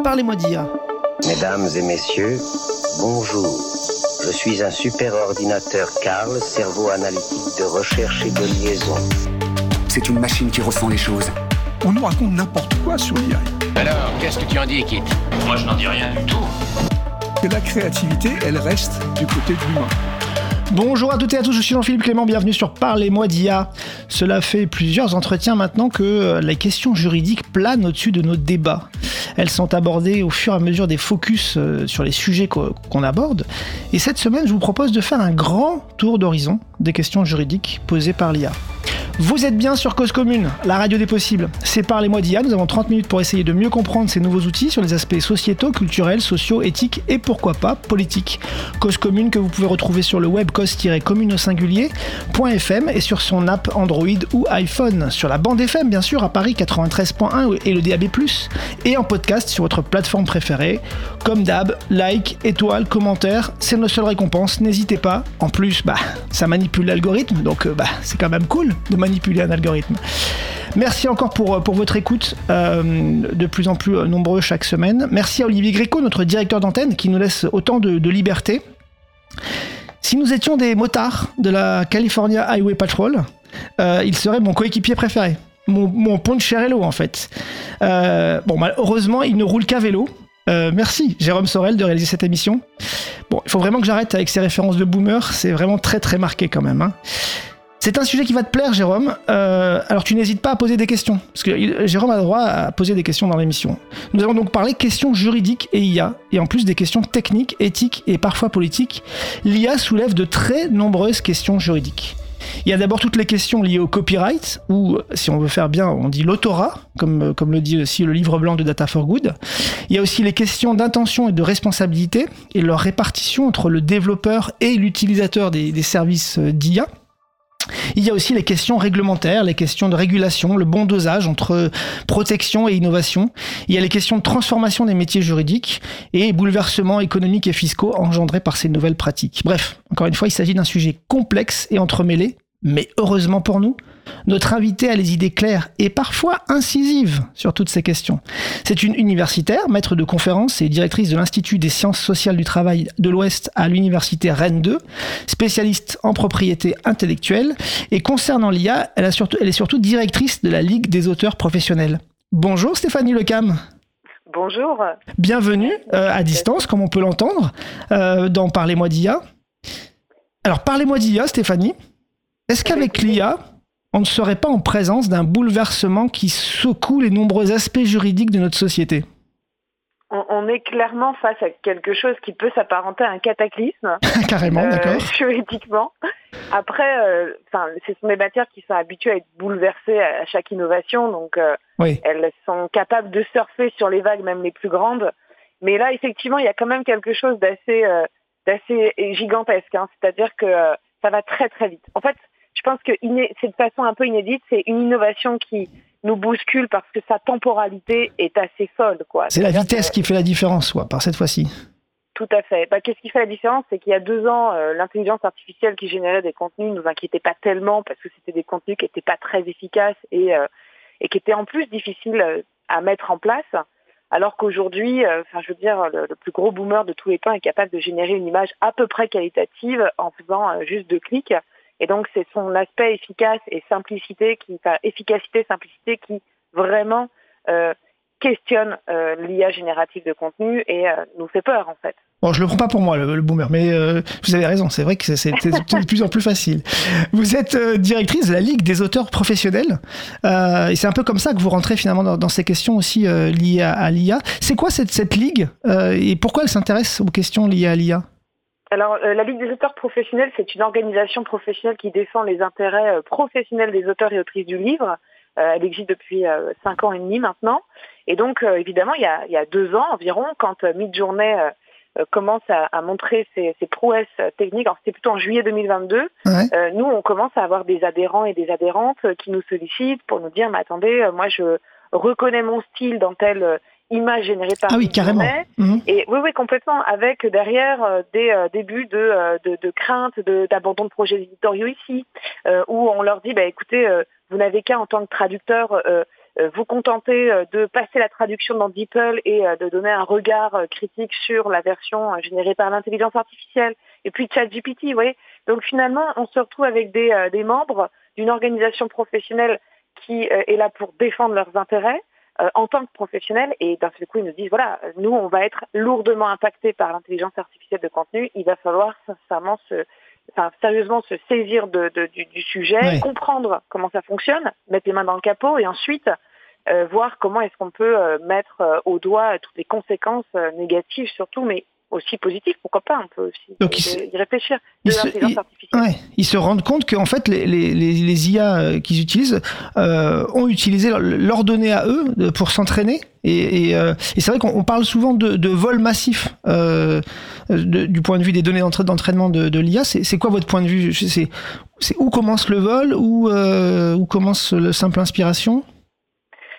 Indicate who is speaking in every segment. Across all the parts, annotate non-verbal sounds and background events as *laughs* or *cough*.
Speaker 1: Parlez-moi d'IA.
Speaker 2: Mesdames et messieurs, bonjour. Je suis un super ordinateur Carl, cerveau analytique de recherche et de liaison.
Speaker 3: C'est une machine qui ressent les choses.
Speaker 4: On nous raconte n'importe quoi sur l'IA.
Speaker 5: Alors, qu'est-ce que tu en dis, Kit?
Speaker 6: Moi, je n'en dis rien du tout.
Speaker 4: Que la créativité, elle reste du côté de l'humain.
Speaker 1: Bonjour à toutes et à tous, je suis Jean-Philippe Clément, bienvenue sur Parlez-moi d'IA. Cela fait plusieurs entretiens maintenant que les questions juridiques planent au-dessus de nos débats. Elles sont abordées au fur et à mesure des focus euh, sur les sujets qu'on aborde. Et cette semaine, je vous propose de faire un grand tour d'horizon des questions juridiques posées par l'IA. Vous êtes bien sur Cause Commune, la radio des possibles. C'est par les mois d'IA, nous avons 30 minutes pour essayer de mieux comprendre ces nouveaux outils sur les aspects sociétaux, culturels, sociaux, éthiques et pourquoi pas politiques. Cause Commune que vous pouvez retrouver sur le web cause-commune au singulier.fm et sur son app Android ou iPhone. Sur la bande FM bien sûr à Paris 93.1 et le DAB+, et en podcast sur votre plateforme préférée. Comme d'hab, like, étoile, commentaire, c'est nos seules récompenses, n'hésitez pas. En plus, bah, ça manipule l'algorithme, donc euh, bah, c'est quand même cool manipuler un algorithme. Merci encore pour, euh, pour votre écoute, euh, de plus en plus nombreux chaque semaine. Merci à Olivier Gréco, notre directeur d'antenne, qui nous laisse autant de, liberté. Si nous étions des motards de la California Highway Patrol, euh, il serait mon coéquipier préféré. Mon, mon Poncherello, en fait. bon, malheureusement, il ne roule qu'à vélo. merci, Jérôme Sorel, de réaliser cette émission. Bon, il faut vraiment que j'arrête avec ces références de boomer. C'est vraiment très, très marqué quand même. Hein. C'est un sujet qui va te plaire, Jérôme. Euh, alors tu n'hésites pas à poser des questions, parce que Jérôme a le droit à poser des questions dans l'émission. Nous allons donc parler questions juridiques et IA, et en plus des questions techniques, éthiques et parfois politiques. L'IA soulève de très nombreuses questions juridiques. Il y a d'abord toutes les questions liées au copyright, ou si on veut faire bien, on dit l'autorat, comme, comme le dit aussi le livre blanc de Data for Good. Il y a aussi les questions d'intention et de responsabilité, et leur répartition entre le développeur et l'utilisateur des services d'IA. Il y a aussi les questions réglementaires, les questions de régulation, le bon dosage entre protection et innovation. Il y a les questions de transformation des métiers juridiques et bouleversements économiques et fiscaux engendrés par ces nouvelles pratiques. Bref, encore une fois, il s'agit d'un sujet complexe et entremêlé, mais heureusement pour nous, notre invité a les idées claires et parfois incisives sur toutes ces questions. C'est une universitaire, maître de conférences et directrice de l'Institut des sciences sociales du travail de l'Ouest à l'université Rennes 2, spécialiste en propriété intellectuelle et concernant l'IA, elle, elle, est surtout directrice de la Ligue des auteurs professionnels. Bonjour Stéphanie Lecam.
Speaker 7: Bonjour.
Speaker 1: Bienvenue euh, à distance, comme on peut l'entendre, euh, dans Parlez-moi d'IA. Alors, parlez-moi d'IA, Stéphanie. Est-ce qu'avec l'IA, on ne serait pas en présence d'un bouleversement qui secoue les nombreux aspects juridiques de notre société
Speaker 7: on, est clairement face à quelque chose qui peut s'apparenter à un cataclysme. *laughs*
Speaker 1: Carrément, euh, d'accord. *laughs*
Speaker 7: Juridiquement. Après, euh, ce sont des matières qui sont habituées à être bouleversées à, chaque innovation, donc euh, elles sont capables de surfer sur les vagues, même les plus grandes. Mais là, effectivement, il y a quand même quelque chose d'assez d'assez gigantesque. Hein. C'est-à-dire que ça va très très vite. En fait, je pense que c'est de façon un peu inédite, c'est une innovation qui nous bouscule parce que sa temporalité est assez folle. quoi.
Speaker 1: C'est la vitesse qui fait la différence, quoi, par cette fois-ci.
Speaker 7: Tout à fait. Bah, Qu'est-ce qui fait la différence C'est qu'il y a deux ans, euh, l'intelligence artificielle qui générait des contenus ne nous inquiétait pas tellement parce que c'était des contenus qui n'étaient pas très efficaces et, euh, et qui étaient en plus difficiles euh, à mettre en place. Alors qu'aujourd'hui, enfin, je veux dire, le, le, plus gros boomer de tous les temps est capable de générer une image à peu près qualitative en faisant juste deux clics. Et donc, c'est son aspect efficace et simplicité, qui, enfin, efficacité, simplicité, qui vraiment euh, questionne euh, l'IA générative de contenu et euh, nous fait peur, en fait.
Speaker 1: Bon, je le prends pas pour moi, le, boomer, mais vous avez raison, c'est vrai que c'est de plus en plus facile. Vous êtes directrice de la Ligue des auteurs professionnels, et c'est un peu comme ça que vous rentrez finalement dans, ces questions aussi liées à, à l'IA. C'est quoi cette, cette ligue, et pourquoi elle s'intéresse aux questions liées à l'IA
Speaker 7: alors, euh, la Ligue des auteurs professionnels, c'est une organisation professionnelle qui défend les intérêts euh, professionnels des auteurs et autrices du livre. Euh, elle existe depuis cinq ans et demi maintenant. Et donc, évidemment, il y, a, il y, a, deux ans environ, quand Midjourney commence à, à montrer ses, ses, prouesses techniques, alors c'était plutôt en juillet 2022, nous, on commence à avoir des adhérents et des adhérentes qui nous sollicitent pour nous dire, mais attendez, moi, je reconnais mon style dans tel images générées par
Speaker 1: ah oui, carrément. Mhm.
Speaker 7: Et oui, oui, complètement, avec derrière euh, des euh, débuts de, euh, de, de crainte, d'abandon de, projets éditoriaux ici, où on leur dit, bah, écoutez, vous n'avez qu'à en tant que traducteur vous contenter de passer la traduction dans DeepL et de donner un regard critique sur la version générée par l'intelligence artificielle et puis ChatGPT, vous voyez. Donc finalement, on se retrouve avec des, des membres d'une organisation professionnelle qui est là pour défendre leurs intérêts, euh, en tant que professionnels et d'un seul coup ils nous disent voilà nous on va être lourdement impactés par l'intelligence artificielle de contenu. Il va falloir sincèrement se enfin, sérieusement se saisir de, de, du, du, sujet comprendre comment ça fonctionne mettre les mains dans le capot et ensuite euh, voir comment est-ce qu'on peut euh, mettre euh, au doigt toutes les conséquences négatives surtout mais aussi positives pourquoi pas on peut aussi
Speaker 1: Donc, il
Speaker 7: y-
Speaker 1: se-
Speaker 7: y réfléchir de
Speaker 1: il se-
Speaker 7: l'intelligence
Speaker 1: il-
Speaker 7: artificielle
Speaker 1: Ouais, ils se rendent compte qu'en fait, les, les, les, les IA euh, qu'ils utilisent euh, ont utilisé leur- leurs données à eux de- pour s'entraîner. Et, et, euh, et c'est vrai qu'on on parle souvent de, de vol massif euh, de- du point de vue des données d'entra- d'entraînement de, de l'IA. C'est quoi votre point de vue? C'est où commence le vol Où, euh, où commence le simple inspiration?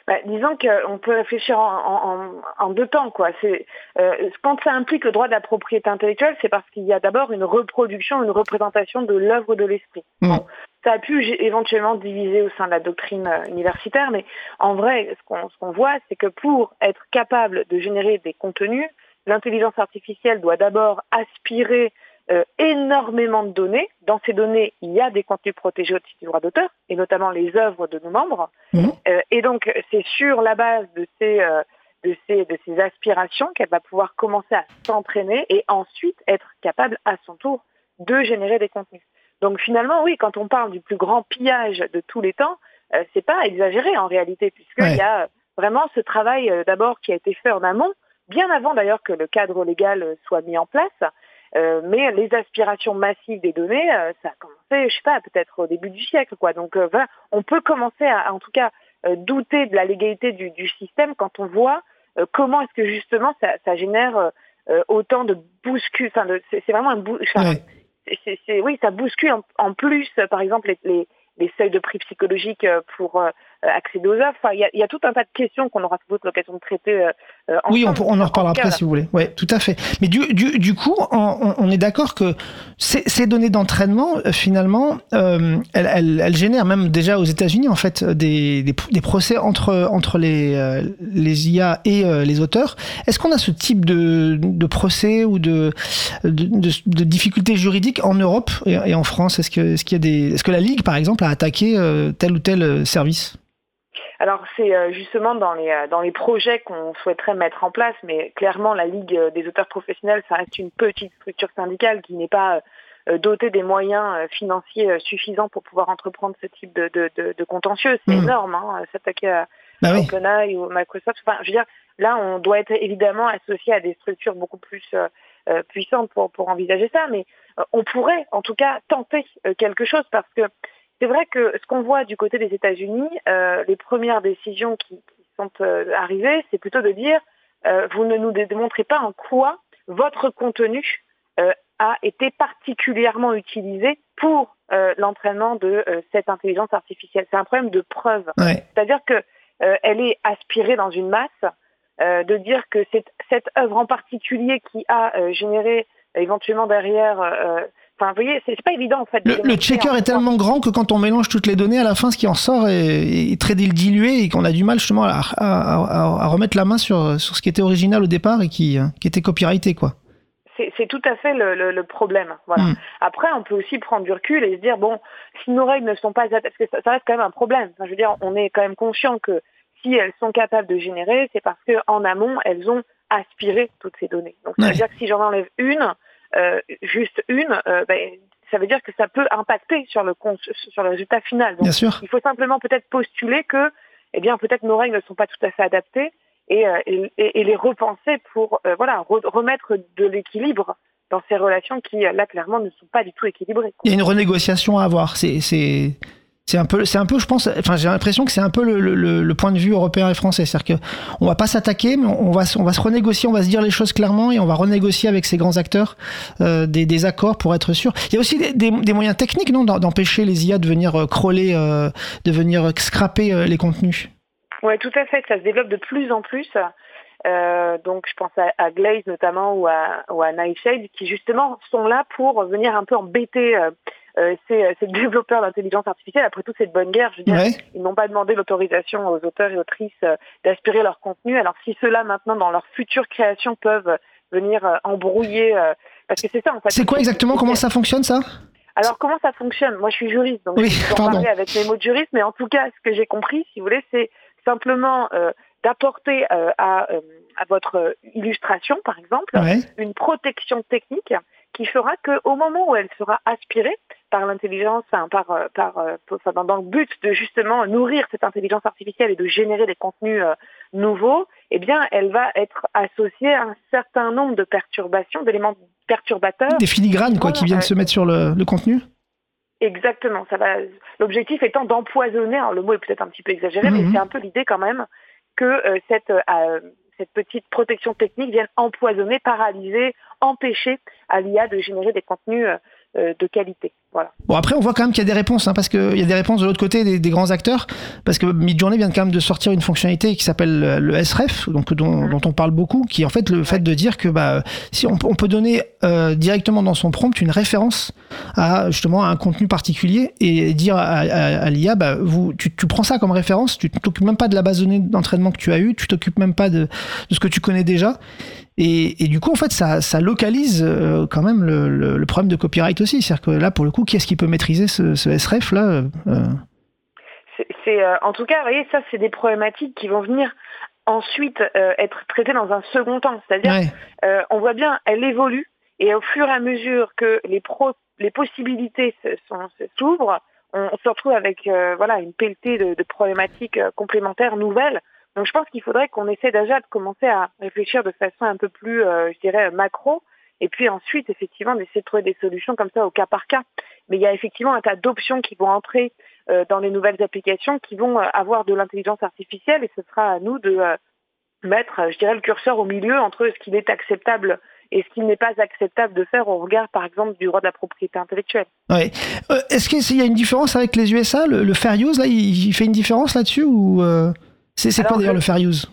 Speaker 7: Bah, disons qu'on peut réfléchir en, en- en- deux temps. Quoi. C'est, euh, quand ça implique le droit de la propriété intellectuelle, c'est parce qu'il y a d'abord une reproduction, une représentation de l'œuvre de l'esprit.
Speaker 1: Mm.
Speaker 7: Bon, ça a pu éventuellement diviser au sein de la doctrine euh, universitaire, mais en vrai, ce qu'on, ce qu'on voit, c'est que pour être capable de générer des contenus, l'intelligence artificielle doit d'abord aspirer euh, énormément de données. Dans ces données, il y a des contenus protégés au titre du droit d'auteur, et notamment les œuvres de nos membres.
Speaker 1: Mhm.
Speaker 7: Euh, et donc, c'est sur la base de ces, euh, de ces, de ces aspirations qu'elle va pouvoir commencer à s'entraîner et ensuite être capable à son tour de générer des contenus. Donc finalement, oui, quand on parle du plus grand pillage de tous les temps, euh, c'est pas exagéré en réalité, puisqu'il
Speaker 1: Ouais.
Speaker 7: y a vraiment ce travail euh, d'abord qui a été fait en amont, bien avant d'ailleurs que le cadre légal euh, soit mis en place. Euh, mais les aspirations massives des données, euh, ça a commencé, je sais pas, peut-être au début du siècle, quoi. Donc euh, voilà, on peut commencer à, en tout cas, euh, douter de la légalité du, du système quand on voit euh, comment est-ce que justement ça, ça génère autant de bouscule. Enfin, de- c'est vraiment un bou- c'est- oui, ça bouscule en, en plus, par exemple, les, les, les seuils de prix psychologiques pour euh, accéder aux œuvres. Enfin, il y a, il y a tout un tas de questions qu'on aura sans doute l'occasion de traiter euh, euh,
Speaker 1: Oui, on, on en reparlera après si vous voulez. Ouais, tout à fait. Mais du, du, du coup, on, on est d'accord que ces, ces données d'entraînement, euh, finalement, euh, elles, elles, elles génèrent même déjà aux États-Unis en fait des, des, des procès entre entre les euh, les IA et les auteurs. Est-ce qu'on a ce type de, de procès ou de de, de, de difficultés juridiques en Europe et, et en France? Est-ce que est-ce qu'il y a des est-ce que la Ligue par exemple a attaqué euh, tel ou tel service?
Speaker 7: Alors c'est euh, justement dans les euh, dans les projets qu'on souhaiterait mettre en place, mais clairement la Ligue euh, des auteurs professionnels, ça reste une petite structure syndicale qui n'est pas dotée des moyens financiers suffisants pour pouvoir entreprendre ce type de, de, de, de contentieux. C'est
Speaker 1: Mhm.
Speaker 7: énorme, hein, s'attaquer à
Speaker 1: oui.
Speaker 7: OpenAI ou Microsoft. Enfin, je veux dire, là, on doit être évidemment associé à des structures beaucoup plus euh, puissantes pour, pour envisager ça, mais on pourrait, en tout cas, tenter euh, quelque chose parce que c'est vrai que ce qu'on voit du côté des États-Unis, euh, les premières décisions qui, qui sont euh, arrivées, c'est plutôt de dire euh, vous ne nous dé- démontrez pas en quoi votre contenu euh, a été particulièrement utilisé pour euh, l'entraînement de euh, cette intelligence artificielle. C'est un problème de preuve.
Speaker 1: Ouais.
Speaker 7: C'est-à-dire que euh, elle est aspirée dans une masse, euh, de dire que c'est cette œuvre en particulier qui a euh, généré éventuellement derrière. Euh, Enfin, vous voyez, c'est pas évident en fait.
Speaker 1: Le, checker est tellement grand que quand on mélange toutes les données, à la fin, ce qui en sort est, est très dilué et qu'on a du mal justement à, à- à- à remettre la main sur, sur ce qui était original au départ et qui, qui était copyrighté, quoi.
Speaker 7: C'est tout à fait le, le- le problème. Voilà.
Speaker 1: Mm.
Speaker 7: Après, on peut aussi prendre du recul et se dire bon, si nos règles ne sont pas parce que ça, ça reste quand même un problème. Enfin, je veux dire, on est quand même conscient que si elles sont capables de générer, c'est parce que en amont, elles ont aspiré toutes ces données. Donc, ça
Speaker 1: Ouais.
Speaker 7: veut dire que si j'en enlève une, euh, juste une, euh, ben, ça veut dire que ça peut impacter sur le sur le résultat final. Donc,
Speaker 1: Bien sûr.
Speaker 7: il faut simplement peut-être postuler que, eh bien, peut-être nos règles ne sont pas tout à fait adaptées et, euh, et, et- et les repenser pour, euh, voilà, re- remettre de l'équilibre dans ces relations qui, euh, là, clairement, ne sont pas du tout équilibrées.
Speaker 1: Il y a une renégociation à avoir. C'est, c'est, un peu, c'est un peu, je pense, enfin, j'ai l'impression que c'est un peu le, point de vue européen et français. C'est-à-dire que on va pas s'attaquer, mais on va, on va se renégocier, on va se dire les choses clairement et on va renégocier avec ces grands acteurs euh, des, accords pour être sûr. Il y a aussi des, moyens techniques, non, d'empêcher les IA de venir euh, crawler, euh, de venir scraper les contenus.
Speaker 7: Oui, tout à fait. Ça se développe de plus en plus. Donc, je pense à, Glaze notamment ou à, ou Nightshade qui justement sont là pour venir un peu embêter euh, ces, ces développeurs d'intelligence artificielle, après tout, c'est de bonne guerre. Je veux dire,
Speaker 1: Ouais.
Speaker 7: ils n'ont pas demandé l'autorisation aux auteurs et autrices euh, d'aspirer leur contenu. Alors si ceux-là, maintenant, dans leur future création, peuvent venir euh, embrouiller... euh, parce que c'est ça, en fait.
Speaker 1: C'est quoi exactement? Comment ça fonctionne ça?
Speaker 7: Alors comment ça fonctionne? Moi, je suis juriste, donc
Speaker 1: Oui,
Speaker 7: je vais en parler avec mes mots de juriste, mais en tout cas, ce que j'ai compris, si vous voulez, c'est simplement euh, d'apporter euh, à, euh, à votre euh, illustration, par exemple,
Speaker 1: Ouais.
Speaker 7: une protection technique qui fera qu'au moment où elle sera aspirée par l'intelligence, enfin, par, euh, par, euh, enfin, dans, le but de justement nourrir cette intelligence artificielle et de générer des contenus euh, nouveaux, eh bien, elle va être associée à un certain nombre de perturbations, d'éléments perturbateurs
Speaker 1: Des filigranes quoi, qui viennent se mettre sur le, le contenu
Speaker 7: Exactement. Ça va. L'objectif étant d'empoisonner. Le mot est peut-être un petit peu exagéré, mais
Speaker 1: Mhm.
Speaker 7: c'est un peu l'idée quand même que euh, cette euh, cette petite protection technique vienne empoisonner, paralyser, empêcher à l'IA de générer des contenus euh, de qualité. Voilà.
Speaker 1: Bon, après, on voit quand même qu'il y a des réponses, hein, parce qu'il y a des réponses de l'autre côté des, des grands acteurs, parce que Midjourney vient quand même de sortir une fonctionnalité qui s'appelle le- SREF, donc dont, dont on parle beaucoup, qui est en fait le fait de dire que bah, si on, peut- on peut donner euh, directement dans son prompt une référence à justement à un contenu particulier et dire à, à- à l'IA, bah, vous, tu, tu prends ça comme référence, tu t'occupes même pas de la base de données d'entraînement que tu as eu, tu t'occupes même pas de, de ce que tu connais déjà. Et, et du coup, en fait, ça, ça localise euh, quand même le, le- le problème de copyright aussi. C'est-à-dire que là, pour le coup, qui est-ce qui peut maîtriser ce, ce SREF là euh,
Speaker 7: C'est, euh, en tout cas, vous voyez, ça, c'est des problématiques qui vont venir ensuite euh, être traitées dans un second temps. C'est-à-dire,
Speaker 1: ouais.
Speaker 7: euh, on voit bien, elle évolue et au fur et à mesure que les, pro- les possibilités s'ouvrent, on, on se retrouve avec voilà une pelletée de, de problématiques complémentaires nouvelles. Donc je pense qu'il faudrait qu'on essaie déjà de commencer à réfléchir de façon un peu plus, euh, je dirais, macro, et puis ensuite effectivement d'essayer de trouver des solutions comme ça au cas par cas. Mais il y a effectivement un tas d'options qui vont entrer euh, dans les nouvelles applications, qui vont euh, avoir de l'intelligence artificielle, et ce sera à nous de mettre, je dirais, le curseur au milieu entre ce qui est acceptable et ce qui n'est pas acceptable de faire au regard, par exemple, du droit de la propriété intellectuelle.
Speaker 1: ouais. Est-ce qu'il y a une différence avec les USA le, fair use, là, il, fait une différence là-dessus ou c'est quoi d'ailleurs
Speaker 7: le-
Speaker 1: fair use?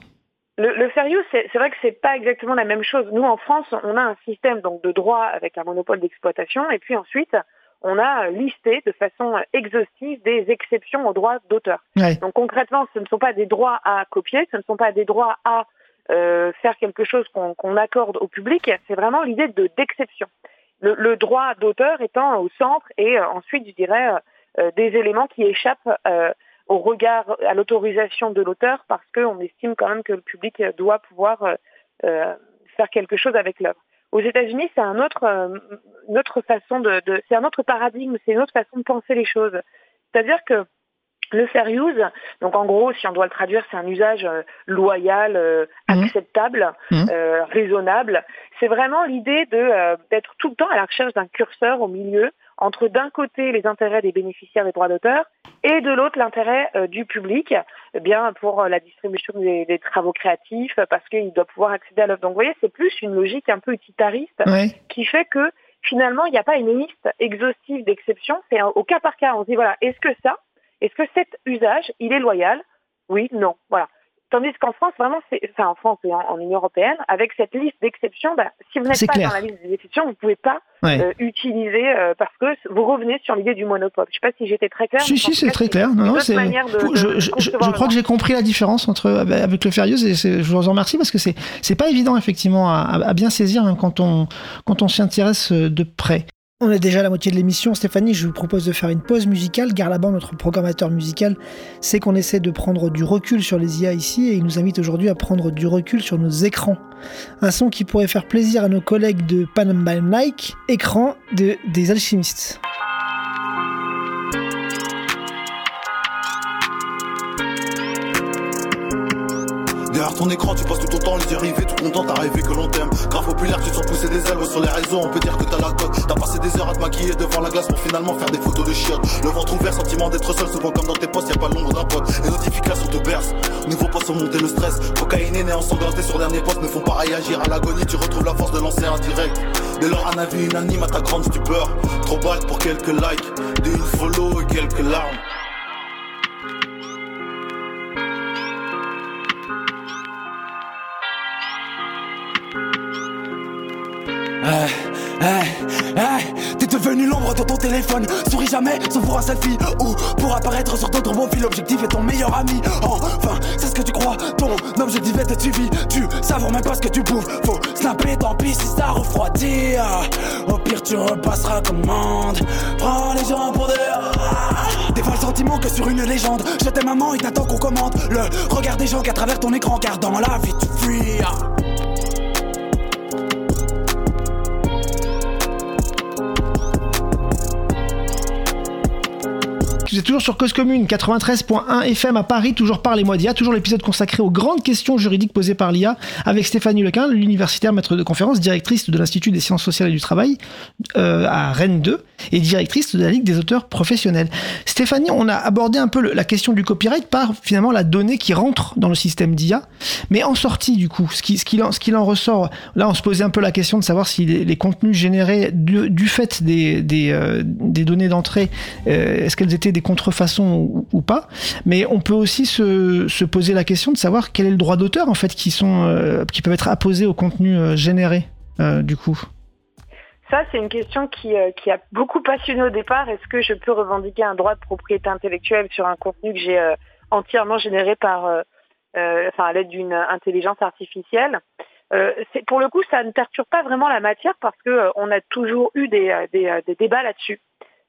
Speaker 7: Le, le fair use, c'est vrai que c'est pas exactement la même chose. Nous, en France, on a un système donc de droit avec un monopole d'exploitation, et puis ensuite, on a listé de façon exhaustive des exceptions aux droits d'auteur.
Speaker 1: Ouais.
Speaker 7: Donc concrètement, ce ne sont pas des droits à copier, ce ne sont pas des droits à euh, faire quelque chose qu'on accorde au public, c'est vraiment l'idée de d'exception. Le, le droit d'auteur étant au centre et euh, ensuite, je dirais, euh, des éléments qui échappent au regard, à l'autorisation de l'auteur parce qu'on estime quand même que le public doit pouvoir euh, euh, faire quelque chose avec l'œuvre. Aux États-Unis, c'est un autre, euh, une autre façon de, de c'est un autre paradigme, c'est une autre façon de penser les choses. C'est-à-dire que le fair use, donc en gros, si on doit le traduire, c'est un usage euh, loyal, euh,
Speaker 1: Mhm.
Speaker 7: acceptable, euh, raisonnable. C'est vraiment l'idée de d'être tout le temps à la recherche d'un curseur au milieu entre d'un côté les intérêts des bénéficiaires des droits d'auteur et de l'autre l'intérêt euh, du public, eh bien pour euh, la distribution des, des travaux créatifs, parce qu'il doit pouvoir accéder à l'œuvre. Donc vous voyez, c'est plus une logique un peu utilitariste
Speaker 1: Ouais.
Speaker 7: qui fait que finalement, il n'y a pas une liste exhaustive d'exceptions, c'est au cas par cas. On se dit, voilà, est-ce que ça, est-ce que cet usage, il est loyal? Oui, non, voilà. Tandis qu'en France, vraiment, c'est, enfin en France et en, en Union européenne, avec cette liste d'exceptions, bah, si vous n'êtes pas
Speaker 1: clair.
Speaker 7: dans la liste des exceptions, vous ne pouvez pas
Speaker 1: Ouais.
Speaker 7: euh, utiliser euh, parce que vous revenez sur l'idée du monopole. Je ne sais pas si j'étais très claire.
Speaker 1: Si, si, c'est très clair. Non, non, c'est.
Speaker 7: de- de
Speaker 1: je, je- je- crois que j'ai compris la différence entre avec le fair use et je vous en remercie parce que c'est c'est pas évident effectivement à, à- bien saisir même quand on quand on s'y intéresse euh, de près. On est déjà à la moitié de l'émission, Stéphanie. Je vous propose de faire une pause musicale. Garlaban, notre programmateur musical, sait qu'on essaie de prendre du recul sur les IA ici et il nous invite aujourd'hui à prendre du recul sur nos écrans. Un son qui pourrait faire plaisir à nos collègues de Panama Nike, écran de, des alchimistes.
Speaker 6: Derrière ton écran, tu passes tout ton temps les yeux rivés, tout content, t'as rêvé que l'on t'aime. Grave populaire, tu te sens pousser des ailes sur les réseaux, on peut dire que t'as la cote. T'as passé des heures à te maquiller devant la glace pour finalement faire des photos de chiottes. Le ventre ouvert, sentiment d'être seul, souvent comme dans tes postes, y a pas l'ombre d'un pote. Les notifications te bercent, nouveau poste sur monter le stress. Cocaïne et ensanglanté sur dernier poste ne font pas réagir à l'agonie, tu retrouves la force de lancer un direct. Dès lors, un avis unanime à ta grande stupeur. Trop balle pour quelques likes, des une follow et quelques larmes.
Speaker 3: Devenu l'ombre dans ton téléphone. Souris jamais, sauf pour un selfie. Ou pour apparaître sur d'autres profils. L'objectif est ton meilleur ami. Enfin, c'est ce que tu crois. Ton objectif est être suivi. Tu savons même pas ce que tu bouffes. Faut snapper, tant pis si ça refroidit. Au pire, tu repasseras commande. Prends les gens pour des. Fois le sentiment que sur une légende. Je t'aime maman, il t'attend qu'on commente. Le regard des gens qu'à travers ton écran. Car dans la vie, tu fuis.
Speaker 1: Vous êtes toujours sur Cause Commune 93.1 FM à Paris, toujours par les mois d'IA, toujours l'épisode consacré aux grandes questions juridiques posées par l'IA avec Stéphanie Lequin, l'universitaire maître de conférence, directrice de l'Institut des sciences sociales et du travail euh, à Rennes 2 et directrice de la Ligue des auteurs professionnels. Stéphanie, on a abordé un peu la question du copyright par finalement la donnée qui rentre dans le système d'IA, mais en sortie du coup, ce qui, ce qu'il en, qu'il en ressort, là on se posait un peu la question de savoir si les, contenus générés du, fait des, des, euh, données d'entrée, euh, est-ce qu'elles étaient des contrefaçons ou, pas, mais on peut aussi se, se poser la question de savoir quel est le droit d'auteur en fait qui, sont, euh, qui peuvent être apposés aux contenus euh, générés euh, du coup.
Speaker 7: Ça, c'est une question qui, qui a beaucoup passionné au départ. Est-ce que je peux revendiquer un droit de propriété intellectuelle sur un contenu que j'ai entièrement généré par, enfin, à l'aide d'une intelligence artificielle? Pour le coup, ça ne perturbe pas vraiment la matière parce que euh, on a toujours eu des, des débats là-dessus.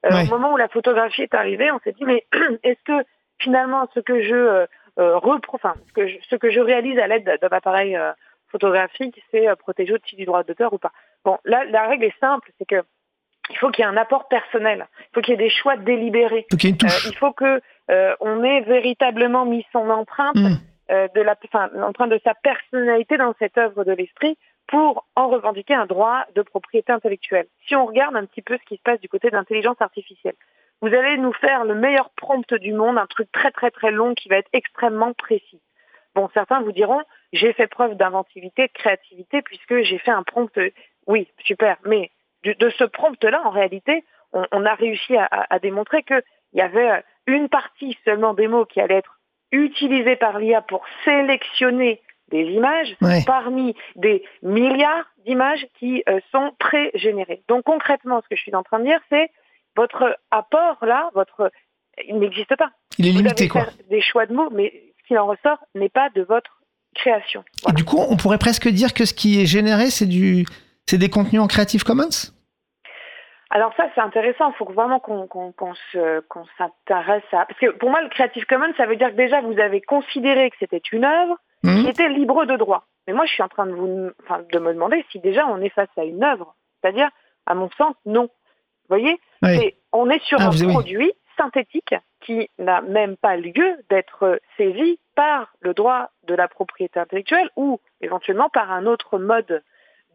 Speaker 7: Euh,
Speaker 1: Ouais.
Speaker 7: Au moment où la photographie est arrivée, on s'est dit mais *clears throat* est-ce que finalement ce que je euh, euh, repro- enfin, ce que je, ce que je réalise à l'aide d'un appareil euh, photographique, c'est euh, protégé au-dessus du droit d'auteur ou pas? Bon, là, la règle est simple, c'est que il faut qu'il y ait un apport personnel, il faut qu'il y ait des choix délibérés,
Speaker 1: il y a une
Speaker 7: Euh, il faut que euh, on ait véritablement mis son empreinte
Speaker 1: Mm.
Speaker 7: euh, de la, enfin, l'empreinte de sa personnalité dans cette œuvre de l'esprit pour en revendiquer un droit de propriété intellectuelle. Si on regarde un petit peu ce qui se passe du côté de l'intelligence artificielle, vous allez nous faire le meilleur prompt du monde, un truc très très très long qui va être extrêmement précis. Bon, certains vous diront, j'ai fait preuve d'inventivité, de créativité, puisque j'ai fait un prompt. Oui, super. Mais de, ce prompt-là, en réalité, on, on a réussi à, à- à démontrer qu'il y avait euh, une partie seulement des mots qui allait être utilisée par l'IA pour sélectionner des images
Speaker 1: Ouais.
Speaker 7: parmi des milliards d'images qui euh, sont pré-générées. Donc concrètement, ce que je suis en train de dire, c'est votre apport là, votre il n'existe pas.
Speaker 1: Il est
Speaker 7: Vous
Speaker 1: limité
Speaker 7: avez
Speaker 1: quoi.
Speaker 7: des choix de mots, mais ce qu'il en ressort n'est pas de votre création.
Speaker 1: Et du coup, on pourrait presque dire que ce qui est généré, c'est du, c'est des contenus en Creative Commons?
Speaker 7: Alors ça, c'est intéressant. Il faut vraiment qu'on s'intéresse à. Parce que pour moi, le Creative Commons, ça veut dire que déjà vous avez considéré que c'était une œuvre
Speaker 1: Mhm.
Speaker 7: qui était libre de droit. Mais moi, je suis en train de vous, enfin, de me demander si déjà on est face à une œuvre. C'est-à-dire, à mon sens, non. Vous voyez. C'est- on est sur
Speaker 1: Ah,
Speaker 7: un
Speaker 1: oui.
Speaker 7: produit synthétique qui n'a même pas lieu d'être saisi par le droit de la propriété intellectuelle ou éventuellement par un autre mode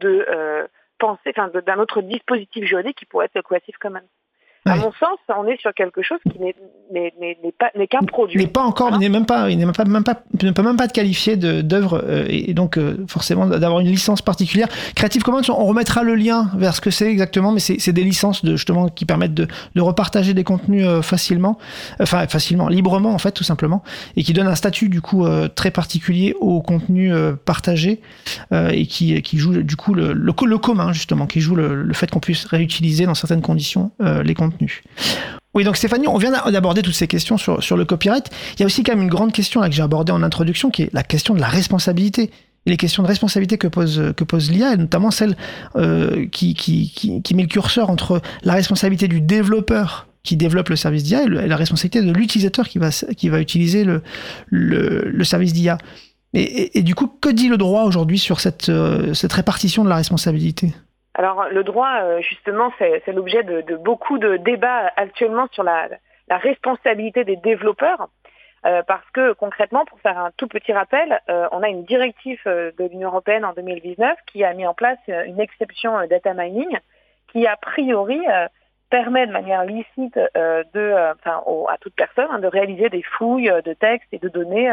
Speaker 7: de euh, pensée, d'un autre dispositif juridique qui pourrait être le Creative Commons. À mon sens, on est sur quelque chose qui n'est- n'est n'est- n'est pas n'est qu'un produit.
Speaker 1: n'est pas encore,
Speaker 7: Voilà.
Speaker 1: il n'est même pas, il n'est même pas, même pas, ne peut même pas être qualifié de- d'œuvre euh, et, donc euh, forcément d'avoir une licence particulière. Creative Commons, on remettra le lien vers ce que c'est exactement, mais c'est c'est des licences de justement qui permettent de, de repartager des contenus euh, facilement, enfin facilement, librement en fait tout simplement, et qui donnent un statut du coup euh, très particulier aux contenus euh, partagés euh, et qui, qui joue du coup le, le, le commun justement, qui joue le, le fait qu'on puisse réutiliser dans certaines conditions euh, les contenus. Oui, donc Stéphanie, on vient d'a- d'aborder toutes ces questions sur, le copyright. Il y a aussi quand même une grande question que j'ai abordée en introduction, qui est la question de la responsabilité. Les questions de responsabilité que pose, l'IA, et notamment celle euh, qui, met le curseur entre la responsabilité du développeur qui développe le service d'IA et, la responsabilité de l'utilisateur qui va, utiliser le, service d'IA. Et, du coup, que dit le droit aujourd'hui sur cette, euh, cette répartition de la responsabilité?
Speaker 7: Alors le droit, euh, justement, c'est l'objet de, de beaucoup de débats actuellement sur la, la responsabilité des développeurs. Euh, parce que concrètement, pour faire un tout petit rappel, euh, on a une directive euh, de l'Union européenne en 2019 qui a mis en place euh, une exception data mining qui a priori euh, permet de manière licite de, enfin, au- à toute personne hein, de réaliser des fouilles de textes et de données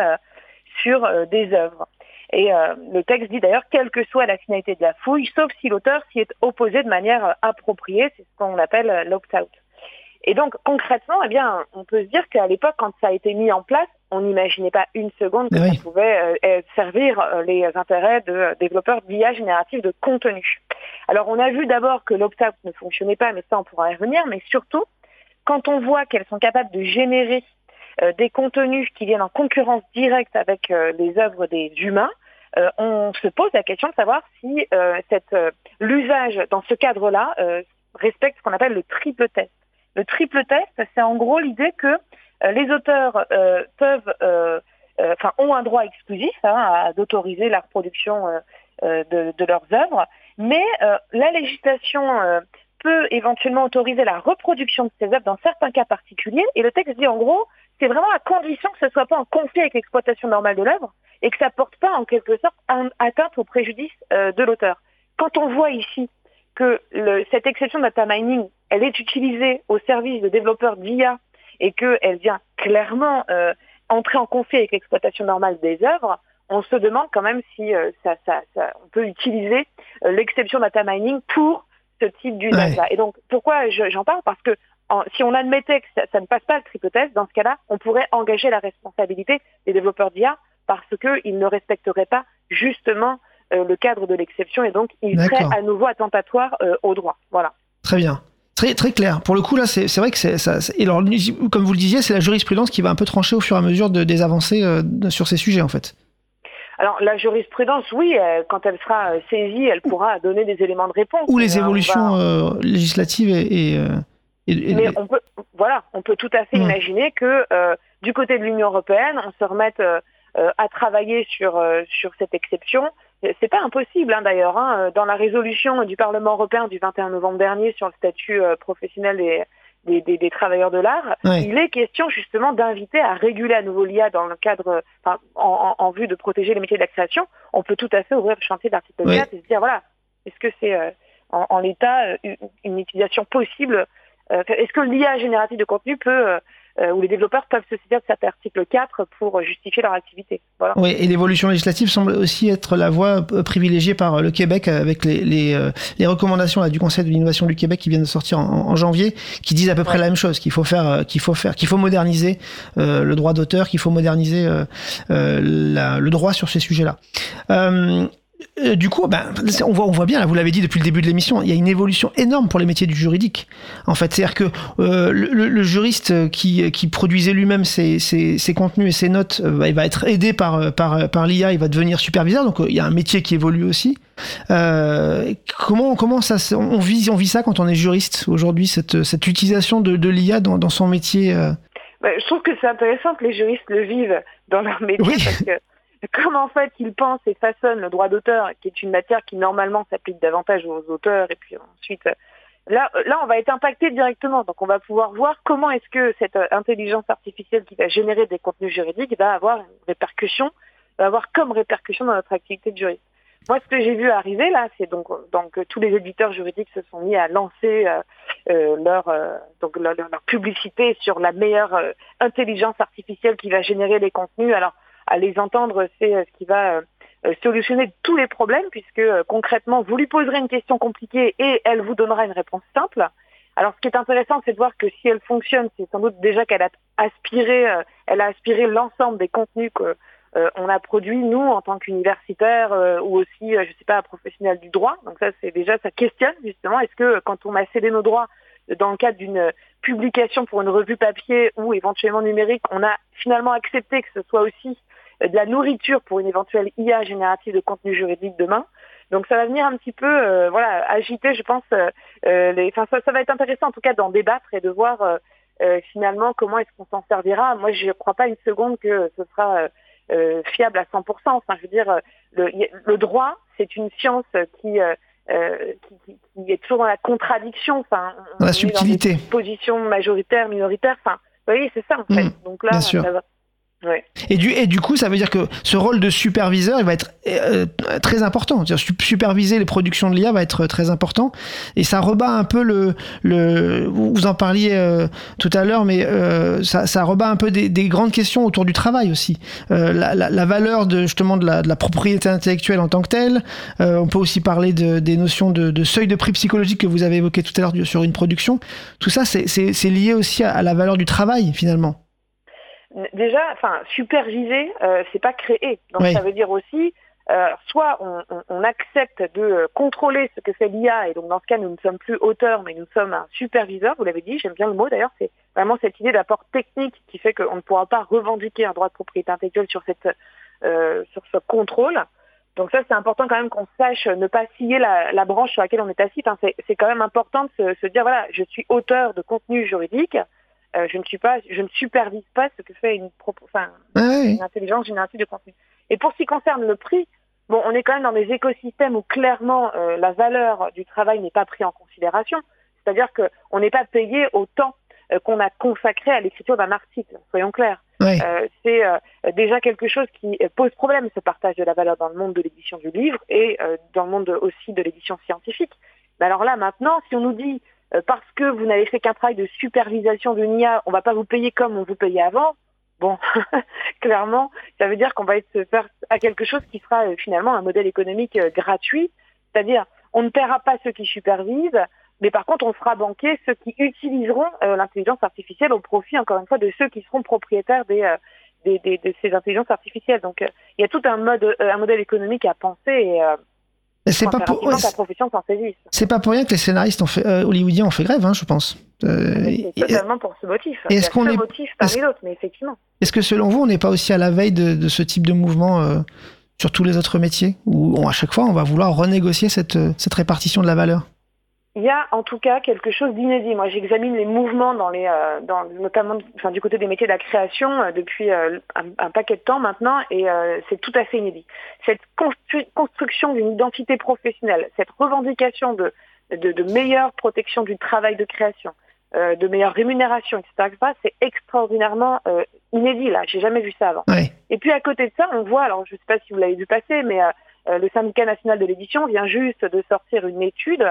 Speaker 7: sur des œuvres. Et euh, le texte dit d'ailleurs quelle que soit la finalité de la fouille, sauf si l'auteur s'y est opposé de manière euh, appropriée, c'est ce qu'on appelle euh, l'opt-out. Et donc concrètement, eh bien, on peut se dire qu'à l'époque, quand ça a été mis en place, on n'imaginait pas une seconde que ça pouvait euh, servir les intérêts de développeurs d'IA générative de contenu. Alors on a vu d'abord que l'Opta ne fonctionnait pas, mais ça on pourra y revenir, mais surtout quand on voit qu'elles sont capables de générer euh, des contenus qui viennent en concurrence directe avec euh, les œuvres des humains, euh, on se pose la question de savoir si euh, euh, l'usage dans ce cadre-là respecte ce qu'on appelle le triple test. Le triple test, c'est en gros l'idée que les auteurs peuvent, enfin, ont un droit exclusif hein, d'autoriser la reproduction de, de leurs œuvres, mais la législation peut éventuellement autoriser la reproduction de ces œuvres dans certains cas particuliers. Et le texte dit en gros, c'est vraiment à condition que ce soit pas en conflit avec l'exploitation normale de l'œuvre et que ça porte pas en quelque sorte un- atteinte au préjudice euh, de l'auteur. Quand on voit ici que le- cette exception de data mining, elle est utilisée au service de développeurs d'IA et qu'elle vient clairement euh, entrer en conflit avec l'exploitation normale des œuvres, on se demande quand même si euh, ça, ça, ça- on peut utiliser l'exception data mining pour ce type d'usage-là. Et donc, pourquoi je- j'en parle? Parce que en- si on admettait que ça, ça ne passe pas le triple test, dans ce cas-là, on pourrait engager la responsabilité des développeurs d'IA parce qu'ils ne respecteraient pas justement euh, le cadre de l'exception et donc ils seraient à nouveau attentatoires euh, au droit. Voilà.
Speaker 1: Très bien. Très, très clair. Pour le coup, là, c'est vrai que c'est ça. Et alors, comme vous le disiez, c'est la jurisprudence qui va un peu trancher au fur et à mesure de- des avancées euh, sur ces sujets, en fait.
Speaker 7: Alors la jurisprudence, oui, euh, quand elle sera saisie, elle pourra donner des éléments de réponse.
Speaker 1: Ou les
Speaker 7: on
Speaker 1: évolutions
Speaker 7: va-
Speaker 1: euh, législatives et. et, et- et-
Speaker 7: Mais on peut, voilà, on peut tout à fait imaginer que euh, du côté de l'Union européenne, on se remette euh, euh, à travailler sur euh, sur cette exception. C'est pas impossible hein, d'ailleurs. hein. Dans la résolution du Parlement européen du 21 novembre dernier sur le statut euh, professionnel des, des, des- des travailleurs de l'art, il est question justement d'inviter à réguler à nouveau l'IA dans le cadre, enfin, en, en- en vue de protéger les métiers de la création. On peut tout à fait ouvrir le chantier de l'article
Speaker 1: Ouais.
Speaker 7: 4 et se dire voilà, est-ce que c'est euh, en, en l'état une, utilisation possible Est-ce que l'IA générative de contenu peut, euh, euh, ou les développeurs peuvent se saisir de cet article 4 pour euh, justifier leur activité? Voilà.
Speaker 1: Oui, et l'évolution législative semble aussi être la voie euh, privilégiée par euh, le Québec avec les, les, euh, les recommandations du Conseil de l'innovation du Québec qui viennent de sortir en, janvier, qui disent à peu près la même chose, qu'il faut faire, euh, qu'il faut faire, qu'il faut moderniser euh, le droit d'auteur, qu'il faut moderniser euh, euh, le droit sur ces sujets-là. Euh, euh, du coup, ben, on, voit, on voit bien, là, vous l'avez dit depuis le début de l'émission, il y a une évolution énorme pour les métiers du juridique. En fait, c'est-à-dire que euh, le, juriste qui, qui produisait lui-même ses, ses- ses contenus et ses notes, euh, bah, il va être aidé par, par, par l'IA, il va devenir superviseur, donc il y a un métier qui évolue aussi. Comment, comment ça, on vit, on vit ça quand on est juriste aujourd'hui, cette, cette utilisation de, de l'IA dans, dans son métier
Speaker 7: Bah, je trouve que c'est intéressant que les juristes le vivent dans leur métier
Speaker 1: Oui.
Speaker 7: parce que *laughs* comme en fait ils pensent et façonnent le droit d'auteur, qui est une matière qui normalement s'applique davantage aux auteurs, et puis ensuite euh, là, euh, là on va être impacté directement, donc on va pouvoir voir comment est-ce que cette euh, intelligence artificielle qui va générer des contenus juridiques va avoir une répercussion, va avoir comme répercussion dans notre activité de juriste. Moi, ce que j'ai vu arriver là, c'est donc donc tous les éditeurs juridiques se sont mis à lancer leur donc leur, leur- publicité sur la meilleure intelligence artificielle qui va générer les contenus. Alors, à les entendre, c'est euh, ce qui va euh, euh, solutionner tous les problèmes, puisque concrètement, vous lui poserez une question compliquée et elle vous donnera une réponse simple. Alors, ce qui est intéressant, c'est de voir que si elle fonctionne, c'est sans doute déjà qu'elle a aspiré, elle a aspiré l'ensemble des contenus que euh, on a produits nous en tant qu'universitaires euh, ou aussi, euh, je sais pas, professionnels du droit. Donc ça, c'est déjà ça questionne justement. Est-ce que quand on a cédé nos droits dans le cadre d'une publication pour une revue papier ou éventuellement numérique, on a finalement accepté que ce soit aussi de la nourriture pour une éventuelle IA générative de contenu juridique demain. Donc ça va venir un petit peu, euh, voilà, agiter, je pense. euh, euh, les, enfin, ça, ça va être intéressant en tout cas d'en débattre et de voir euh, euh, finalement comment est-ce qu'on s'en servira. Moi, je ne crois pas une seconde que ce sera euh, euh, fiable à 100%. Enfin, je veux dire, euh, le, le droit, c'est une science qui, euh, euh, qui, qui- est toujours dans la contradiction. Enfin,
Speaker 1: Dans la subtilité.
Speaker 7: des positions majoritaires, minoritaires. Enfin, vous voyez, c'est ça en fait.
Speaker 1: Mm,
Speaker 7: Donc là, ça va.
Speaker 1: Et du, et du coup, ça veut dire que ce rôle de superviseur, il va être euh, très important. Su- superviser les productions de l'IA va être très important. Et ça rebat un peu le. le vous en parliez euh, tout à l'heure, mais euh, ça, ça rebat un peu des, des grandes questions autour du travail aussi. Euh, la, la- la valeur de, justement de la, de la propriété intellectuelle en tant que telle. Euh, on peut aussi parler de, des notions de, de seuil de prix psychologique que vous avez évoqué tout à l'heure sur une production. Tout ça, c'est lié aussi à, à la valeur du travail, finalement.
Speaker 7: Déjà, enfin, superviser, euh, c'est pas créer. Donc
Speaker 1: Oui.
Speaker 7: ça veut dire aussi, euh, soit on, on- on accepte de contrôler ce que fait l'IA, et donc dans ce cas, nous ne sommes plus auteurs, mais nous sommes un superviseur. Vous l'avez dit, j'aime bien le mot d'ailleurs. C'est vraiment cette idée d'apport technique qui fait qu'on ne pourra pas revendiquer un droit de propriété intellectuelle sur cette euh, sur ce contrôle. Donc ça, c'est important quand même qu'on sache ne pas scier la, la branche sur laquelle on est assis. Enfin, c'est c'est quand même important de se, se dire voilà, je suis auteur de contenu juridique. Euh, je ne suis pas, je ne supervise pas ce que fait une, enfin,
Speaker 1: ouais.
Speaker 7: une intelligence générative de contenu. Et pour ce qui concerne le prix, bon, on est quand même dans des écosystèmes où clairement euh, la valeur du travail n'est pas prise en considération. C'est-à-dire qu'on n'est pas payé au temps euh, qu'on a consacré à l'écriture d'un article. Soyons clairs.
Speaker 1: Ouais.
Speaker 7: Euh, c'est euh, déjà quelque chose qui pose problème, ce partage de la valeur dans le monde de l'édition du livre et euh, dans le monde aussi de l'édition scientifique. Mais alors là, maintenant, si on nous dit euh, parce que vous n'avez fait qu'un travail de supervision d'une IA, on va pas vous payer comme on vous payait avant, bon, *laughs* clairement, ça veut dire qu'on va être faire à quelque chose qui sera euh, finalement un modèle économique euh, gratuit, c'est-à-dire on ne paiera pas ceux qui supervisent, mais par contre on fera banquer ceux qui utiliseront l'intelligence artificielle au profit, encore une fois, de ceux qui seront propriétaires des, des, des- de ces intelligences artificielles. Donc il y a tout un mode, un modèle économique à penser et
Speaker 1: C'est pas pour, ouais, c'est- pas rien que les scénaristes ont fait, euh, hollywoodiens ont fait grève, hein, je pense. Euh, et-
Speaker 7: pour ce motif.
Speaker 1: et est-ce qu'on
Speaker 7: ce
Speaker 1: est-
Speaker 7: motif
Speaker 1: est-ce-
Speaker 7: parmi d'autres, mais effectivement.
Speaker 1: Est-ce que selon vous, on n'est pas aussi à la veille de, de ce type de mouvement euh, sur tous les autres métiers? Où on- à chaque fois on va vouloir renégocier cette, euh, cette répartition de la valeur?
Speaker 7: Il y a en tout cas quelque chose d'inédit. Moi, j'examine les mouvements dans les, euh, dans, notamment, enfin, du côté des métiers de la création euh, depuis euh, un, un paquet de temps maintenant, et euh, c'est tout à fait inédit. Cette constru- construction d'une identité professionnelle, cette revendication de, de, de meilleure protection du travail de création, euh, de meilleure rémunération, etc., etc., c'est extraordinairement euh, inédit. Là, j'ai jamais vu ça avant.
Speaker 1: Ouais.
Speaker 7: Et puis à côté de ça, on voit, alors je ne sais pas si vous l'avez vu passer, mais le syndicat national de l'édition vient juste de sortir une étude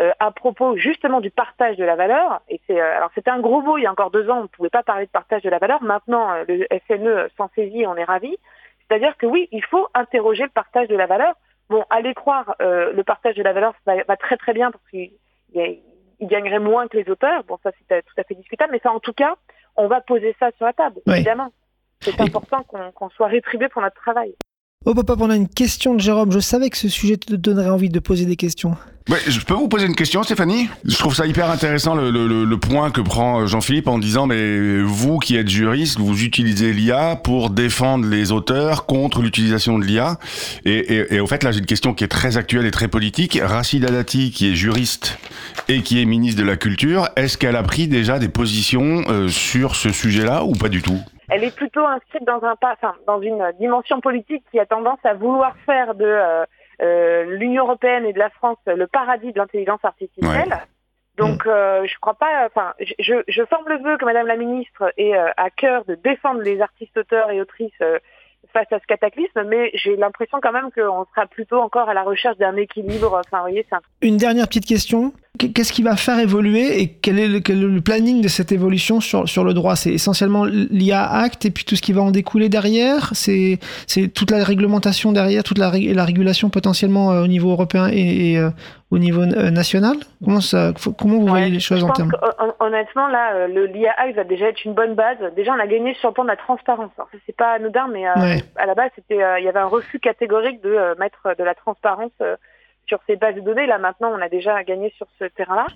Speaker 7: euh, à propos justement du partage de la valeur. Et c'est euh, alors c'était un gros mot il y a encore deux ans, on ne pouvait pas parler de partage de la valeur. Maintenant, euh, le SNE s'en saisit, on est ravis. C'est-à-dire que oui, il faut interroger le partage de la valeur. Bon, allez croire, euh, le partage de la valeur va, va très très bien parce qu'il gagnerait moins que les auteurs. Bon, ça c'est euh, tout à fait discutable, mais ça en tout cas, on va poser ça sur la table,
Speaker 1: Oui.
Speaker 7: évidemment. C'est important qu'on qu'on soit rétribué pour notre travail.
Speaker 1: Oh papa, on a une question de Jérôme. Je savais que ce sujet te donnerait envie de poser des questions.
Speaker 8: Ouais, je peux vous poser une question, Stéphanie? Je trouve ça hyper intéressant le, point que prend Jean-Philippe en disant mais vous qui êtes juriste, vous utilisez l'IA pour défendre les auteurs contre l'utilisation de l'IA. Et au fait, là, j'ai une question qui est très actuelle et très politique. Rachida Dati, qui est juriste et qui est ministre de la Culture, est-ce qu'elle a pris déjà des positions euh, sur ce sujet-là ou pas du tout?
Speaker 7: Elle est plutôt inscrite dans un pas, enfin, dans une dimension politique qui a tendance à vouloir faire de euh, euh, l'Union européenne et de la France le paradis de l'intelligence artificielle. Donc, euh, je crois pas. Enfin, je, je, je forme le vœu que Madame la ministre ait euh, à cœur de défendre les artistes, auteurs et autrices euh, face à ce cataclysme, mais j'ai l'impression quand même qu'on sera plutôt encore à la recherche d'un équilibre. Enfin, vous voyez, c'est un
Speaker 1: Une dernière petite question. Qu- Qu'est-ce qui va faire évoluer et quel est le, quel est le planning de cette évolution sur, sur le droit? C'est essentiellement l'IA Act et puis tout ce qui va en découler derrière? C'est toute la réglementation derrière, toute la, ré- la régulation potentiellement euh, au niveau européen et, et, euh, au niveau euh, national? Comment, ça, faut- comment vous voyez
Speaker 7: Ouais,
Speaker 1: les choses en termes?
Speaker 7: honnêtement, là, le l'IA Act va déjà être une bonne base. Déjà, on a gagné sur le plan de la transparence. Alors, ça, c'est pas anodin, mais euh, à la base, c'était, euh, il y avait un refus catégorique de euh, mettre de la transparence sur ces bases de données. Là, maintenant, on a déjà gagné sur ce terrain-là.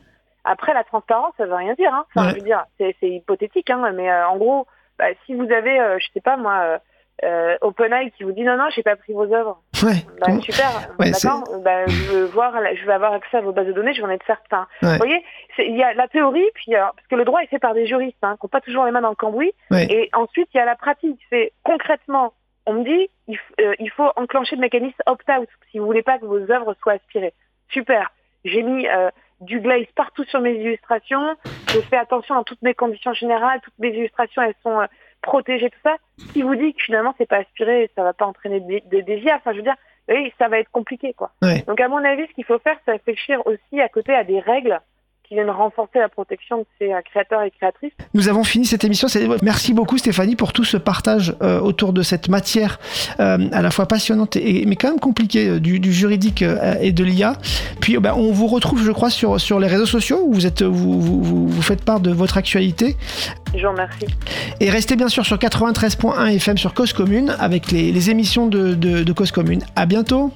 Speaker 7: Après, la transparence, ça veut rien dire. Hein. Enfin,
Speaker 1: Ouais.
Speaker 7: je veux dire, c'est, hypothétique, hein, mais euh, en gros, bah, si vous avez, euh, je sais pas moi, euh, euh, OpenAI qui vous dit non, non, j'ai pas pris vos œuvres.
Speaker 1: Ouais.
Speaker 7: Bah, super, *laughs*
Speaker 1: Ouais,
Speaker 7: d'accord. Bah, je veux voir, je veux avoir accès à vos bases de données, je vais en être certain. Vous voyez, il y a la théorie, puis alors, parce que le droit est fait par des juristes, hein, qui n'ont pas toujours les mains dans le cambouis. Et ensuite, il y a la pratique. C'est concrètement, on me dit, il, euh, il faut enclencher le mécanisme opt-out si vous voulez pas que vos œuvres soient aspirées. Super. J'ai mis euh, du glaze partout sur mes illustrations. Je fais attention dans toutes mes conditions générales. Toutes mes illustrations, elles sont euh, protégées, tout ça. Qui vous dit que finalement c'est pas aspiré, ça va pas entraîner des, des déviats. Enfin, je veux dire, oui, ça va être compliqué, quoi.
Speaker 1: Ouais.
Speaker 7: Donc, à mon avis, ce qu'il faut faire, c'est réfléchir aussi à côté à des règles qui viennent renforcer la protection de ces euh, créateurs et créatrices.
Speaker 1: Nous avons fini cette émission. Merci beaucoup Stéphanie pour tout ce partage euh, autour de cette matière euh, à la fois passionnante et, mais quand même compliquée du, juridique et de l'IA. Puis bah, on vous retrouve, je crois, sur, sur les réseaux sociaux où vous, êtes, vous, vous, vous faites part de votre actualité.
Speaker 7: Je vous remercie.
Speaker 1: Et restez bien sûr sur 93.1 FM sur Cause Commune avec les, émissions de, de, de Cause Commune. À bientôt.